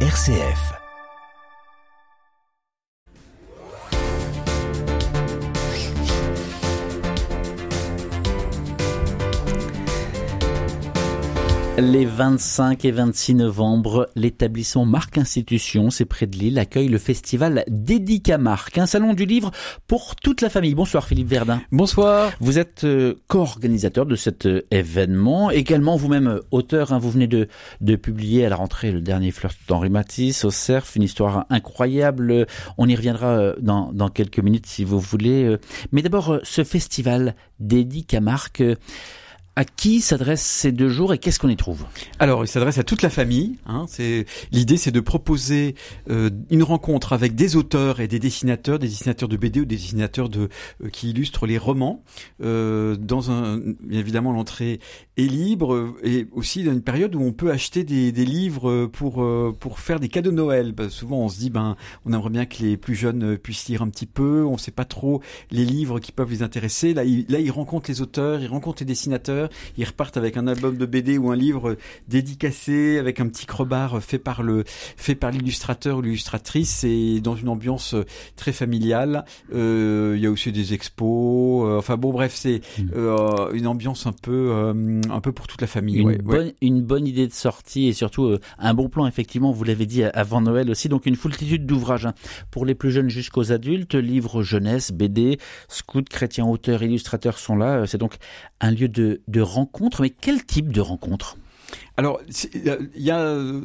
RCF. Les 25 et 26 novembre, l'établissement Marc Institution, c'est près de Lille, accueille le festival Dédica Marc, un salon du livre pour toute la famille. Bonsoir Philippe Verdun. Bonsoir. Vous êtes euh, co-organisateur de cet euh, événement, également vous-même euh, auteur. Hein, vous venez de, de publier à la rentrée le dernier fleur d'Henri Matisse au Cerf, une histoire incroyable. On y reviendra dans, dans quelques minutes si vous voulez. Mais d'abord, ce festival Dédica Marc à qui s'adressent ces deux jours et qu'est-ce qu'on y trouve? Alors, il s'adresse à toute la famille. Hein, c'est l'idée, c'est de proposer euh, une rencontre avec des auteurs et des dessinateurs, des dessinateurs de BD ou des dessinateurs de euh, qui illustrent les romans. Euh, dans un, évidemment, l'entrée est libre et aussi dans une période où on peut acheter des, des livres pour pour faire des cadeaux de Noël. Bah, souvent, on se dit, ben, on aimerait bien que les plus jeunes puissent lire un petit peu. On ne sait pas trop les livres qui peuvent les intéresser. Là, il, là, rencontrent les auteurs, ils rencontrent les dessinateurs ils repartent avec un album de BD ou un livre dédicacé avec un petit crobar fait par le fait par l'illustrateur ou l'illustratrice et dans une ambiance très familiale. Euh, il y a aussi des expos. Euh, enfin bon, bref, c'est hmm. euh, une ambiance un peu un peu pour toute la famille. Une, bonne, une bonne idée de sortie et surtout un bon plan effectivement. Vous l'avez dit avant Noël aussi. Donc une foultitude d'ouvrages hein. pour les plus jeunes jusqu'aux adultes, livres jeunesse, BD, scouts, chrétiens, auteurs, illustrateurs sont là. C'est donc un lieu de, de rencontre, mais quel type de rencontre? Alors, il y a euh,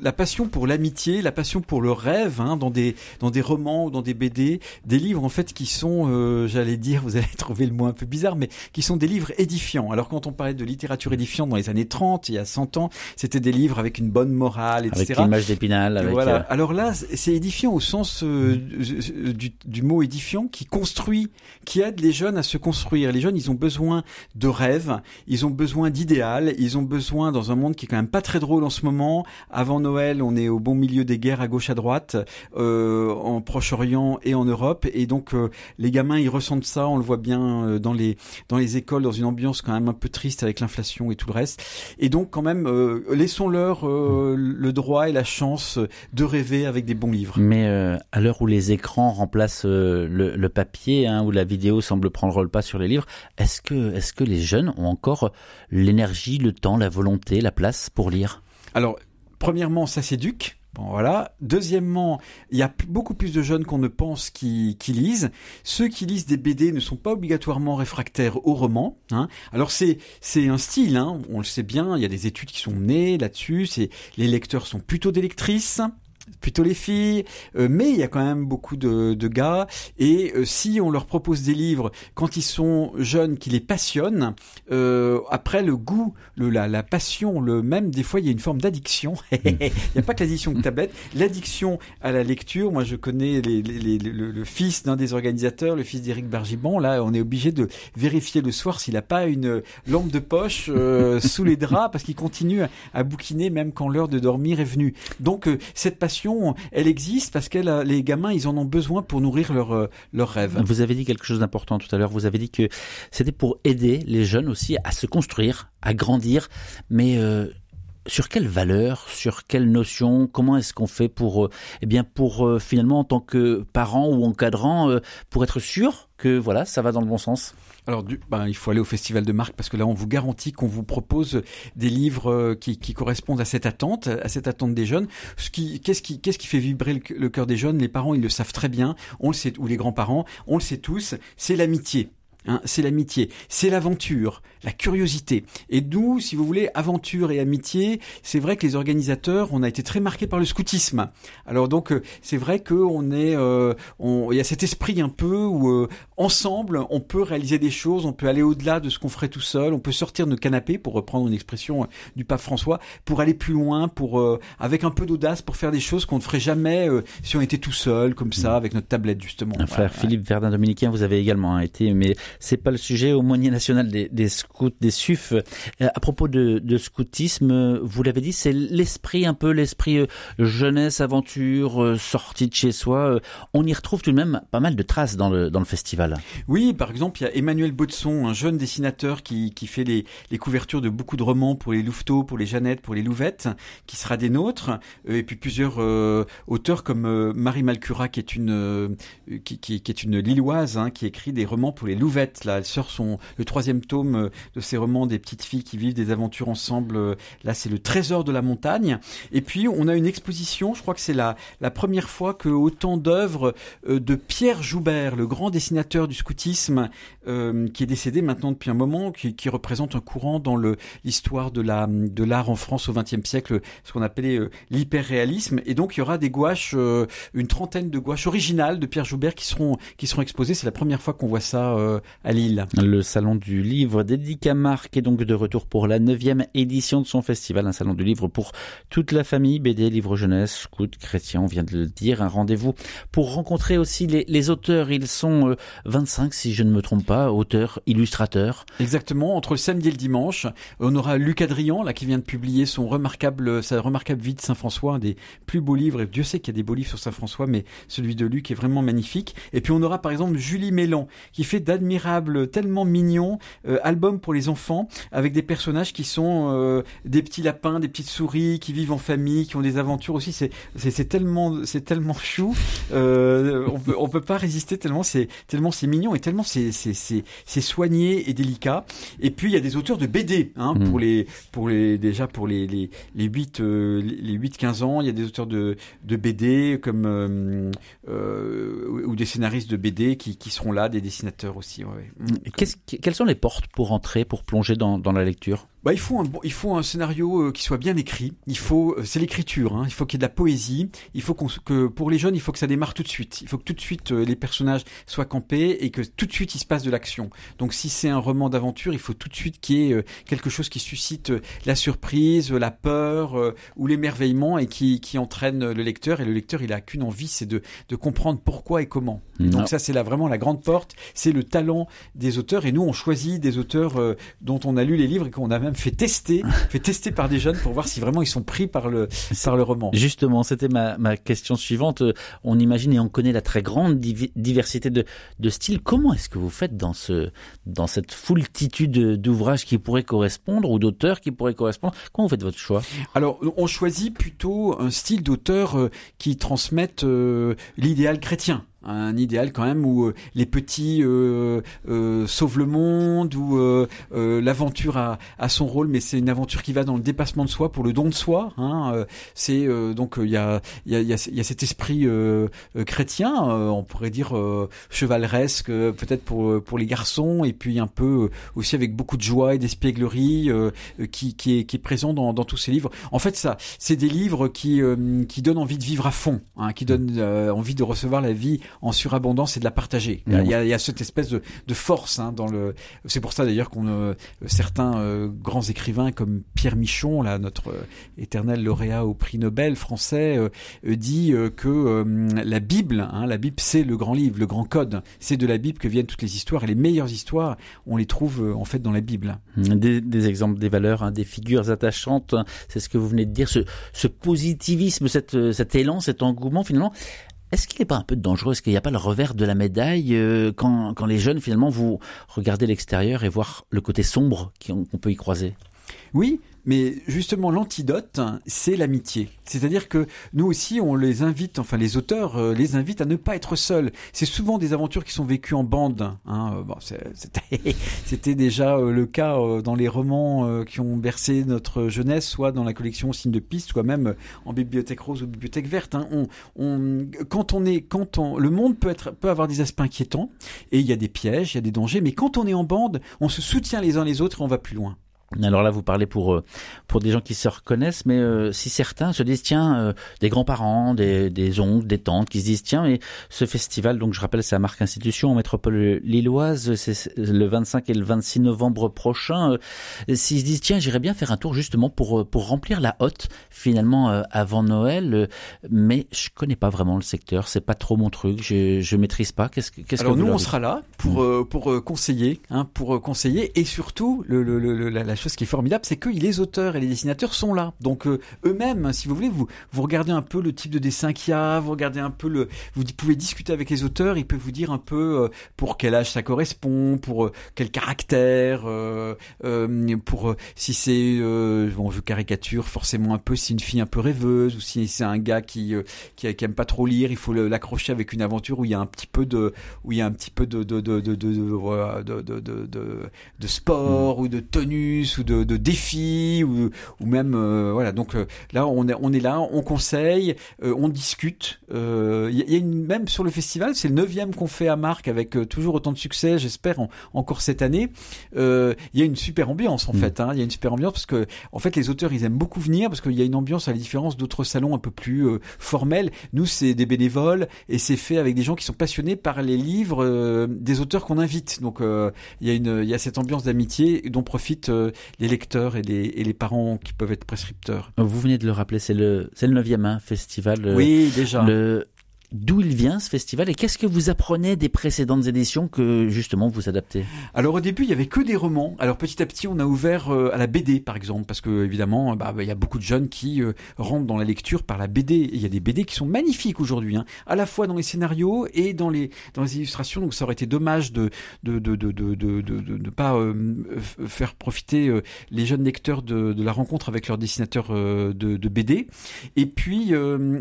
la passion pour l'amitié, la passion pour le rêve, hein, dans des dans des romans ou dans des BD, des livres en fait qui sont, euh, j'allais dire, vous allez trouver le mot un peu bizarre, mais qui sont des livres édifiants. Alors quand on parlait de littérature édifiante dans les années 30, il y a 100 ans, c'était des livres avec une bonne morale, etc. Avec l'image d'Épinal. Avec voilà. Euh, Alors là, c'est édifiant au sens du, du mot édifiant qui construit, qui aide les jeunes à se construire. Les jeunes, ils ont besoin de rêves, ils ont besoin d'idéal, ils ont besoin dans un monde qui est quand même pas très drôle en ce moment. Avant Noël, on est au bon milieu des guerres à gauche à droite, euh, en Proche-Orient et en Europe, et donc euh, les gamins ils ressentent ça. On le voit bien euh, dans les dans les écoles, dans une ambiance quand même un peu triste avec l'inflation et tout le reste. Et donc quand même, laissons-leur le droit et la chance de rêver avec des bons livres. Mais à l'heure où les écrans remplacent le, le, papier, hein, où la vidéo semble prendre le pas sur les livres, est-ce que est-ce que les jeunes ont encore l'énergie, le temps, la volonté, la pour lire Alors, premièrement, ça s'éduque. Bon, voilà. Deuxièmement, il y a beaucoup plus de jeunes qu'on ne pense qui, lisent. Ceux qui lisent des BD ne sont pas obligatoirement réfractaires au roman. Hein. Alors c'est c'est un style, hein. on le sait bien. Il y a des études qui sont nées là-dessus. C'est les lecteurs sont plutôt des lectrices plutôt les filles, euh, mais il y a quand même beaucoup de, de gars. Et euh, si on leur propose des livres quand ils sont jeunes qui les passionnent, euh, après le goût, le, la, la, passion, le même, des fois il y a une forme d'addiction. il n'y a pas que l'addiction de tablette, l'addiction à la lecture. Moi je connais les, les, le, le, fils d'un des organisateurs, le fils d'Éric Bargibon. Là on est obligé de vérifier le soir s'il n'a pas une lampe de poche sous les draps parce qu'il continue à, à, bouquiner même quand l'heure de dormir est venue. Donc cette passion elle existe parce que les gamins, ils en ont besoin pour nourrir leurs euh, leur rêves. Vous avez dit quelque chose d'important tout à l'heure. Vous avez dit que c'était pour aider les jeunes aussi à se construire, à grandir, mais euh, sur quelle valeur, sur quelle notion, comment est-ce qu'on fait pour, euh, eh bien, pour finalement en tant que parent ou encadrant, pour être sûr que voilà, ça va dans le bon sens? Alors, du, ben, il faut aller au Festival de Marque parce que là, on vous garantit qu'on vous propose des livres euh, qui, qui, correspondent à cette attente, à cette attente des jeunes. Ce qui, qu'est-ce qui, qu'est-ce qui fait vibrer le, le cœur des jeunes? Les parents, ils le savent très bien. On le sait, ou les grands-parents, on le sait tous. C'est l'amitié. Hein, c'est l'amitié, c'est l'aventure, la curiosité. Et d'où, si vous voulez, aventure et amitié, c'est vrai que les organisateurs, on a été très marqués par le scoutisme. Alors donc, euh, c'est vrai qu'on est, euh, il y a cet esprit un peu où euh, ensemble, on peut réaliser des choses, on peut aller au-delà de ce qu'on ferait tout seul, on peut sortir de nos canapés, pour reprendre une expression du pape François, pour aller plus loin, pour avec un peu d'audace, pour faire des choses qu'on ne ferait jamais si on était tout seul, comme ça, mmh. avec notre tablette justement. Un frère Philippe Verdun dominicain, vous avez également été, mais c'est pas le sujet. Au Moigné national des, scouts, des SUF. Euh, à propos de, scoutisme, vous l'avez dit, c'est l'esprit un peu l'esprit euh, jeunesse, aventure, euh, sortie de chez soi. on y retrouve tout de même pas mal de traces dans le dans le festival. Oui, par exemple, il y a Emmanuel Baudson, un jeune dessinateur qui qui fait les les couvertures de beaucoup de romans pour les Louveteaux, pour les Jeannettes, pour les Louvettes, qui sera des nôtres. et puis plusieurs auteurs comme Marie Malcura, qui est une qui, qui, est une Lilloise, hein, qui écrit des romans pour les Louvettes. Là, elle sort son le troisième tome euh, de ses romans des petites filles qui vivent des aventures ensemble. Euh, là, c'est le Trésor de la montagne. Et puis, on a une exposition. Je crois que c'est la la première fois que autant d'œuvres euh, de Pierre Joubert, le grand dessinateur du scoutisme, qui est décédé maintenant depuis un moment, qui, représente un courant dans l'histoire de la de l'art en France au XXe siècle, ce qu'on appelait l'hyperréalisme. Et donc, il y aura des gouaches, une trentaine de gouaches originales de Pierre Joubert qui seront qui seront exposées. C'est la première fois qu'on voit ça à Lille. Le salon du livre d'Edicamarque est donc de retour pour la neuvième édition de son festival, un salon du livre pour toute la famille, BD, livre jeunesse, scout, chrétien, on vient de le dire, un rendez-vous pour rencontrer aussi les, les auteurs. Ils sont 25, euh, si je ne me trompe pas, auteurs, illustrateurs. Exactement, entre le samedi et le dimanche, on aura Luc Adrian, là, qui vient de publier son remarquable, sa remarquable vie de Saint-François, un des plus beaux livres, et Dieu sait qu'il y a des beaux livres sur Saint-François, mais celui de Luc est vraiment magnifique. Et puis on aura par exemple Julie Mélan, qui fait tellement mignons, euh, album pour les enfants avec des personnages qui sont euh, des petits lapins, des petites souris qui vivent en famille, qui ont des aventures aussi. C'est c'est tellement c'est tellement chou. Euh, on peut on peut pas résister tellement c'est tellement c'est mignon et tellement c'est c'est c'est c'est soigné et délicat. Et puis il y a des auteurs de BD hein, mmh. pour les pour les déjà pour les les les 8 les 8 15 ans, il y a des auteurs de de BD comme ou des scénaristes de BD qui qui seront là, des dessinateurs aussi. Ouais. Quels sont les portes pour entrer, pour plonger dans la lecture? Bah, il faut un il faut un scénario euh, qui soit bien écrit. Il faut euh, c'est l'écriture. Hein. Il faut qu'il y ait de la poésie. Il faut qu'on que pour les jeunes il faut que ça démarre tout de suite. Il faut que tout de suite euh, les personnages soient campés et que tout de suite il se passe de l'action. Donc si c'est un roman d'aventure, il faut tout de suite qu'il y ait quelque chose qui suscite la surprise, la peur ou l'émerveillement et qui qui entraîne le lecteur. Et le lecteur il a qu'une envie, c'est de de comprendre pourquoi et comment. Mmh. Donc ça c'est là vraiment la grande porte. C'est le talent des auteurs et nous on choisit des auteurs dont on a lu les livres et qu'on a même fait tester, fait tester par des jeunes pour voir si vraiment ils sont pris par le par le roman. Justement, c'était ma, ma question suivante. On imagine et on connaît la très grande diversité de, de styles. Comment est-ce que vous faites dans ce dans cette foultitude d'ouvrages qui pourraient correspondre ou d'auteurs qui pourraient correspondre? Comment vous faites votre choix? Alors, on choisit plutôt un style d'auteur euh, qui transmette euh, l'idéal chrétien un idéal quand même où euh, les petits euh, euh, sauvent le monde, où euh, euh l'aventure a, a, son rôle, mais c'est une aventure qui va dans le dépassement de soi pour le don de soi. Hein, c'est donc il y a, y, a, y, a, y a cet esprit chrétien, on pourrait dire chevaleresque, peut-être pour pour les garçons, et puis un peu aussi avec beaucoup de joie et d'espièglerie qui, qui, est, qui est présent dans, dans tous ces livres. En fait, ça, c'est des livres qui qui donnent envie de vivre à fond, hein, qui donnent envie de recevoir la vie en surabondance et de la partager. Il, y a, il y a, cette espèce de, de force hein, dans le. C'est pour ça d'ailleurs qu'on euh, certains euh, grands écrivains comme Pierre Michon, là notre euh, éternel lauréat au prix Nobel français, dit que la Bible, hein, la Bible c'est le grand livre, le grand code. C'est de la Bible que viennent toutes les histoires et les meilleures histoires, on les trouve en fait dans la Bible. Des, des exemples, des valeurs, hein, des figures attachantes. C'est ce que vous venez de dire. Ce, ce positivisme, cette, cet élan, cet engouement finalement. Est-ce qu'il n'est pas un peu dangereux? Est-ce qu'il n'y a pas le revers de la médaille euh, quand, quand les jeunes, finalement, vous regardez l'extérieur et voir le côté sombre qu'on peut y croiser? Oui, mais justement, l'antidote, c'est l'amitié. C'est-à-dire que nous aussi, on les invite, enfin les auteurs euh, les invitent à ne pas être seuls. C'est souvent des aventures qui sont vécues en bande. Hein. Euh, C'était déjà euh, le cas dans les romans qui ont bercé notre jeunesse, soit dans la collection Signes de piste, soit même en Bibliothèque rose ou Bibliothèque verte. Hein. On, on, quand on est, quand on, le monde peut être, peut avoir des aspects inquiétants et il y a des pièges, il y a des dangers, mais quand on est en bande, on se soutient les uns les autres et on va plus loin. Alors là, vous parlez pour euh, pour des gens qui se reconnaissent, mais euh, si certains se disent tiens, euh, des grands-parents, des, des oncles, des tantes, qui se disent tiens, mais ce festival, donc je rappelle, c'est à Marque Institution en métropole lilloise, c'est le 25 et le 26 novembre prochain. S'ils se disent tiens, j'irais bien faire un tour justement pour pour remplir la hotte finalement avant Noël, mais je connais pas vraiment le secteur, c'est pas trop mon truc, je je maîtrise pas. Qu'est-ce qu'est-ce Alors nous, on sera là pour pour conseiller, hein, pour conseiller et surtout le, le, le la chose qui est formidable, c'est que les auteurs et les dessinateurs sont là. Donc euh, eux-mêmes, si vous voulez, vous vous regardez un peu le type de dessin qu'il y a, vous regardez un peu le, vous pouvez discuter avec les auteurs, ils peuvent vous dire un peu euh, pour quel âge ça correspond, pour euh, quel caractère, pour si c'est bon, je caricature forcément un peu si une fille un peu rêveuse ou si c'est un gars qui, qui, aime pas trop lire, il faut l'accrocher avec une aventure où il y a un petit peu de où il y a un petit peu de de de de de de, de, de, de sport ou de tenue ou de, de défis ou, ou même euh, voilà. Donc euh, là on est on est là on conseille euh, on discute. Il y, a une, même sur le festival c'est le neuvième qu'on fait à Marc avec toujours autant de succès j'espère encore cette année. Il y a une super ambiance en mm. fait hein, il y a une super ambiance parce que en fait les auteurs ils aiment beaucoup venir parce qu'il y a une ambiance à la différence d'autres salons un peu plus formels. Nous c'est des bénévoles et c'est fait avec des gens qui sont passionnés par les livres des auteurs qu'on invite. Donc il y a une il y a cette ambiance d'amitié dont profitent les lecteurs et les, et les parents qui peuvent être prescripteurs. Vous venez de le rappeler, c'est le, c'est le 9e hein, festival. Euh, oui, déjà. Le, d'où il vient ce festival et qu'est-ce que vous apprenez des précédentes éditions que justement vous adaptez? Alors au début il y avait que des romans. Alors petit à petit on a ouvert euh, à la BD par exemple parce que évidemment bah, il y a beaucoup de jeunes qui euh, rentrent dans la lecture par la BD. Et il y a des BD qui sont magnifiques aujourd'hui, hein, à la fois dans les scénarios et dans les dans les illustrations. Donc ça aurait été dommage de de de de de de, pas euh, faire profiter les jeunes lecteurs de, de la rencontre avec leurs dessinateurs de, de BD. Et puis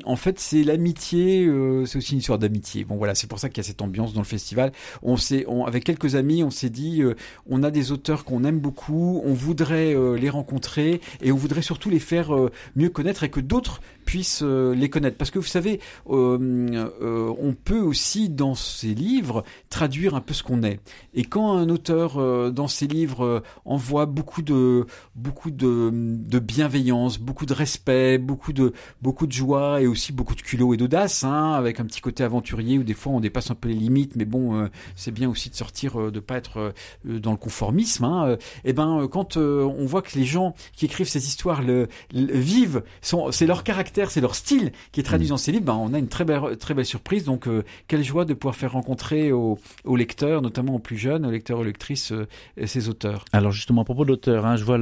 en fait c'est l'amitié c'est aussi une histoire d'amitié. Bon voilà, c'est pour ça qu'il y a cette ambiance dans le festival. On s'est, avec quelques amis, on s'est dit, euh, on a des auteurs qu'on aime beaucoup, on voudrait euh, les rencontrer et on voudrait surtout les faire euh, mieux connaître et que d'autres puissent les connaître. Parce que vous savez, on peut aussi dans ses livres traduire un peu ce qu'on est. Et quand un auteur dans ses livres envoie beaucoup de beaucoup de, bienveillance, beaucoup de respect, beaucoup de beaucoup de joie et aussi beaucoup de culot et d'audace, hein, avec un petit côté aventurier où des fois on dépasse un peu les limites, mais bon, euh, c'est bien aussi de sortir, euh, de pas être euh, dans le conformisme. Hein, et eh ben, quand on voit que les gens qui écrivent ces histoires le, vivent, c'est leur caractère, c'est leur style qui est traduit mmh. dans ces livres, ben, on a une très belle, très belle surprise. Donc, quelle joie de pouvoir faire rencontrer aux, lecteurs, notamment aux plus jeunes, aux lecteurs, aux lectrices, ces auteurs. Alors justement, à propos de l'auteur, hein, je vois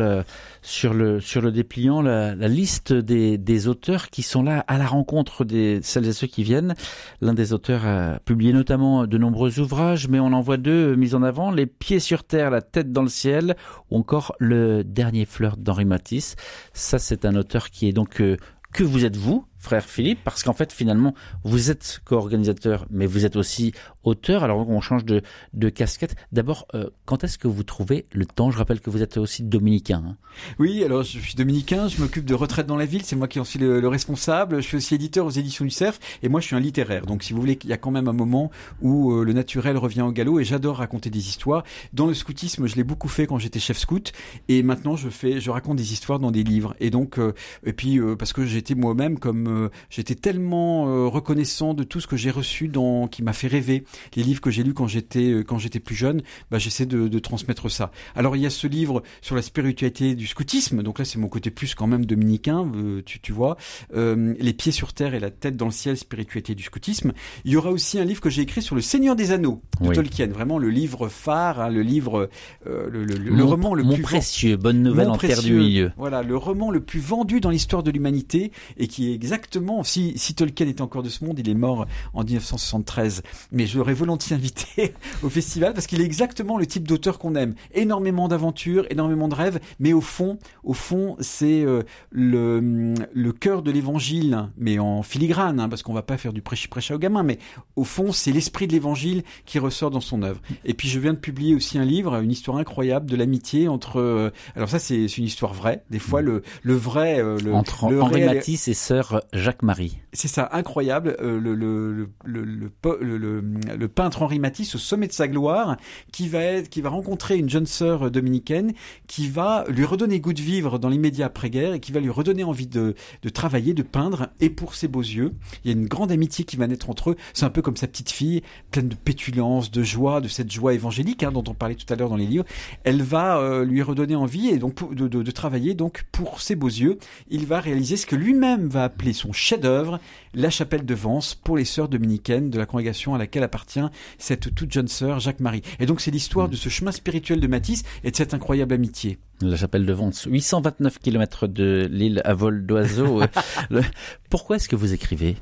sur le sur le dépliant la, la liste des, des auteurs qui sont là à la rencontre des celles et ceux qui viennent. L'un des auteurs a publié notamment de nombreux ouvrages, mais on en voit deux mis en avant, Les pieds sur terre, la tête dans le ciel, ou encore Le dernier flirt d'Henri Matisse. Ça, c'est un auteur qui est donc euh, que vous êtes vous, frère Philippe, parce qu'en fait, finalement, vous êtes co-organisateur, mais vous êtes aussi auteur. Alors, on change de, casquette. D'abord, euh, quand est-ce que vous trouvez le temps? Je rappelle que vous êtes aussi dominicain. Hein. Oui, alors je suis dominicain, je m'occupe de retraite dans la ville, c'est moi qui en suis le, responsable. Je suis aussi éditeur aux éditions du CERF, et moi je suis un littéraire. Donc, si vous voulez, il y a quand même un moment où euh, le naturel revient au galop, et j'adore raconter des histoires. Dans le scoutisme, je l'ai beaucoup fait quand j'étais chef scout, et maintenant je fais, je raconte des histoires dans des livres. Et donc, euh, et puis parce que j'étais moi-même comme euh, j'étais tellement euh, reconnaissant de tout ce que j'ai reçu dans qui m'a fait rêver. Les livres que j'ai lus quand j'étais euh, quand j'étais plus jeune, bah j'essaie de, de, transmettre ça. Alors il y a ce livre sur la spiritualité du scoutisme. Donc là c'est mon côté plus quand même dominicain, tu, tu vois. les pieds sur terre et la tête dans le ciel, spiritualité du scoutisme. Il y aura aussi un livre que j'ai écrit sur le Seigneur des Anneaux de Tolkien. Vraiment le livre phare, hein, le livre, le, le, le, roman le plus précieux. Bonne nouvelle en terre du milieu. Voilà le roman le plus vendu dans l'histoire de l'humanité et qui est exactement exactement, si, si Tolkien était encore de ce monde, il est mort en 1973, mais je l'aurais volontiers invité au festival parce qu'il est exactement le type d'auteur qu'on aime. Énormément d'aventures, énormément de rêves, mais au fond, au fond, c'est euh, le, le cœur de l'évangile, mais en filigrane, hein, parce qu'on va pas faire du prêchi-prêcha aux gamins, mais au fond, c'est l'esprit de l'évangile qui ressort dans son œuvre. Et puis je viens de publier aussi un livre, une histoire incroyable de l'amitié entre, euh, alors ça c'est une histoire vraie, des fois le, le vrai, euh, le, entre Henri Matisse et sœur Jacques-Marie. C'est ça, incroyable. Euh, le, le, le, peintre Henri Matisse au sommet de sa gloire, qui va être, qui va rencontrer une jeune sœur dominicaine, qui va lui redonner goût de vivre dans l'immédiat après-guerre et qui va lui redonner envie de, de travailler, de peindre, et pour ses beaux yeux. Il y a une grande amitié qui va naître entre eux. C'est un peu comme sa petite fille, pleine de pétulance, de joie, de cette joie évangélique hein, dont on parlait tout à l'heure dans les livres. Elle va euh, lui redonner envie et donc de, de, de travailler donc pour ses beaux yeux. Il va réaliser ce que lui-même va appeler son chef-d'œuvre, la chapelle de Vence pour les sœurs dominicaines de la congrégation à laquelle appartient cette toute jeune sœur Jacques-Marie. Et donc c'est l'histoire mm. de ce chemin spirituel de Matisse et de cette incroyable amitié. La chapelle de Vence, 829 km de l'île à vol d'oiseau. Pourquoi est-ce que vous écrivez?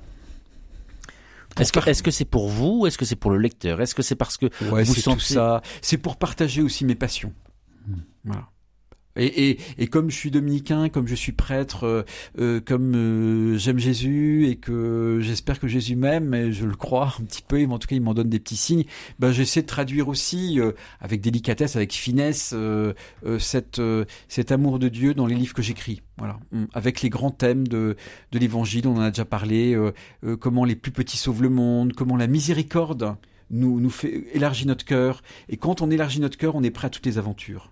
Est-ce que est-ce que c'est pour vous Est-ce que c'est pour le lecteur? Est-ce que c'est parce que vous sentez ça C'est pour partager aussi mes passions. Hmm. Voilà. Et, et, et, comme je suis dominicain, comme je suis prêtre, euh, euh, comme euh, j'aime Jésus et que j'espère que Jésus m'aime, et je le crois un petit peu, en tout cas il m'en donne des petits signes, ben, j'essaie de traduire aussi avec délicatesse, avec finesse, cette, cet amour de Dieu dans les livres que j'écris. Voilà, hum, avec les grands thèmes de, de l'Évangile, on en a déjà parlé, comment les plus petits sauvent le monde, comment la miséricorde nous, nous fait élargir notre cœur, et quand on élargit notre cœur, on est prêt à toutes les aventures.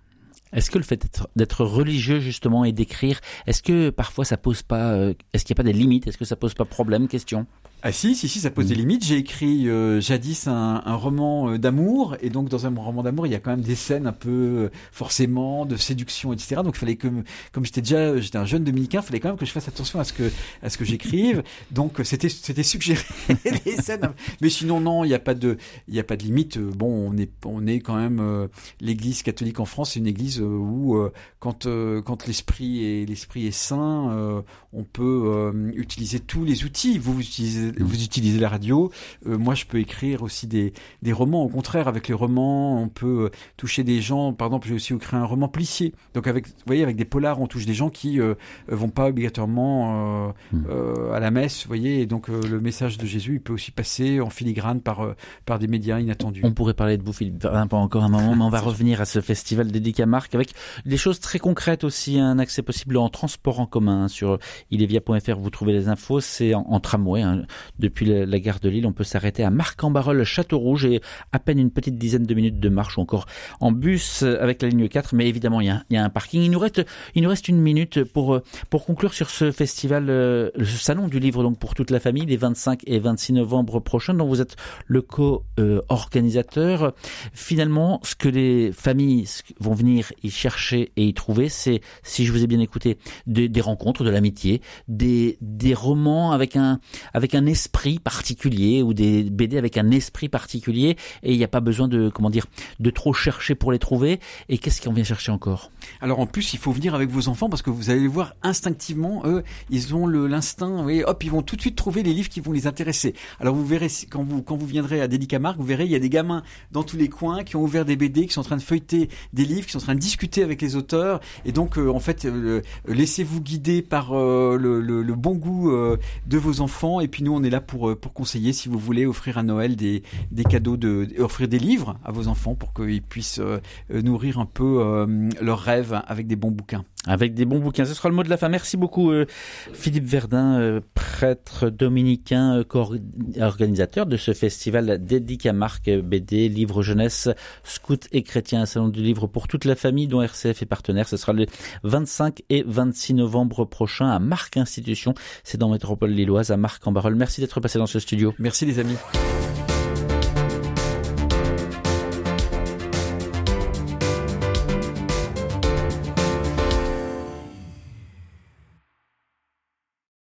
Est-ce que le fait d'être religieux justement et d'écrire, est-ce que parfois ça pose pas, euh, est-ce qu'il n'y a pas des limites, est-ce que ça pose pas problème, question ah si, si, si, ça pose des mm. limites. J'ai écrit euh, jadis un, un roman euh, d'amour, et donc dans un roman d'amour, il y a quand même des scènes un peu euh, forcément de séduction, etc. Donc il fallait que, comme j'étais déjà, j'étais un jeune dominicain, il fallait quand même que je fasse attention à ce que, à ce que j'écrive. Donc c'était, c'était suggéré les scènes. Mais sinon non, il n'y a pas de, il y a pas de limite. Bon, on est, on est quand même l'Église catholique en France, c'est une Église où quand, quand l'esprit est, l'esprit est saint, on peut utiliser tous les outils. Vous, vous utilisez vous utilisez la radio. Euh, moi, je peux écrire aussi des, des romans. Au contraire, avec les romans, on peut euh, toucher des gens. Par exemple, j'ai aussi écrit un roman policier. Donc, avec, vous voyez, avec des polars, on touche des gens qui euh, vont pas obligatoirement hmm. à la messe. Vous voyez, et donc le message de Jésus, il peut aussi passer en filigrane par par des médias inattendus. On pourrait parler de vous, Philippe, pas encore un moment, mais on va revenir à ce festival dédié à Marc avec des choses très concrètes aussi. Un accès possible en transport en commun hein, sur ilevia.fr. Vous trouvez les infos. C'est en, tramway. Hein. Depuis la, gare de Lille, on peut s'arrêter à Marc-en-Barœul, Château Rouge et à peine une petite dizaine de minutes de marche ou encore en bus avec la ligne 4. Mais évidemment, il y a, un parking. Il nous reste, une minute pour, pour conclure sur ce festival, euh, le salon du livre donc pour toute la famille, les 25 et 26 novembre prochains, dont vous êtes le co-organisateur. Finalement, ce que les familles vont venir y chercher et y trouver, c'est, si je vous ai bien écouté, des, des rencontres, de l'amitié, des, des romans avec un, avec un esprit particulier ou des BD avec un esprit particulier et il n'y a pas besoin de comment dire de trop chercher pour les trouver. Et qu'est-ce qu'on vient chercher encore? Alors en plus, il faut venir avec vos enfants parce que vous allez voir instinctivement, eux, ils ont l'instinct, oui, hop, ils vont tout de suite trouver les livres qui vont les intéresser. Alors vous verrez quand vous quand vous viendrez à Délicamarque, vous verrez il y a des gamins dans tous les coins qui ont ouvert des BD, qui sont en train de feuilleter des livres, qui sont en train de discuter avec les auteurs. Et donc euh, en fait, euh, laissez-vous guider par euh, le, le, bon goût de vos enfants. Et puis nous, on est là pour, pour conseiller si vous voulez offrir à Noël des, des cadeaux, de, offrir des livres à vos enfants pour qu'ils puissent nourrir un peu leurs rêves avec des bons bouquins. Avec des bons bouquins. Ce sera le mot de la fin. Merci beaucoup, euh, Philippe Verdun, euh, prêtre dominicain, euh, organisateur de ce festival dédié à Marc BD, livre jeunesse, scout et chrétien, un salon du livre pour toute la famille dont RCF est partenaire. Ce sera le 25 et 26 novembre prochain à Marc Institution. C'est dans Métropole Lilloise, à Marc en Barol. Merci d'être passé dans ce studio. Merci les amis.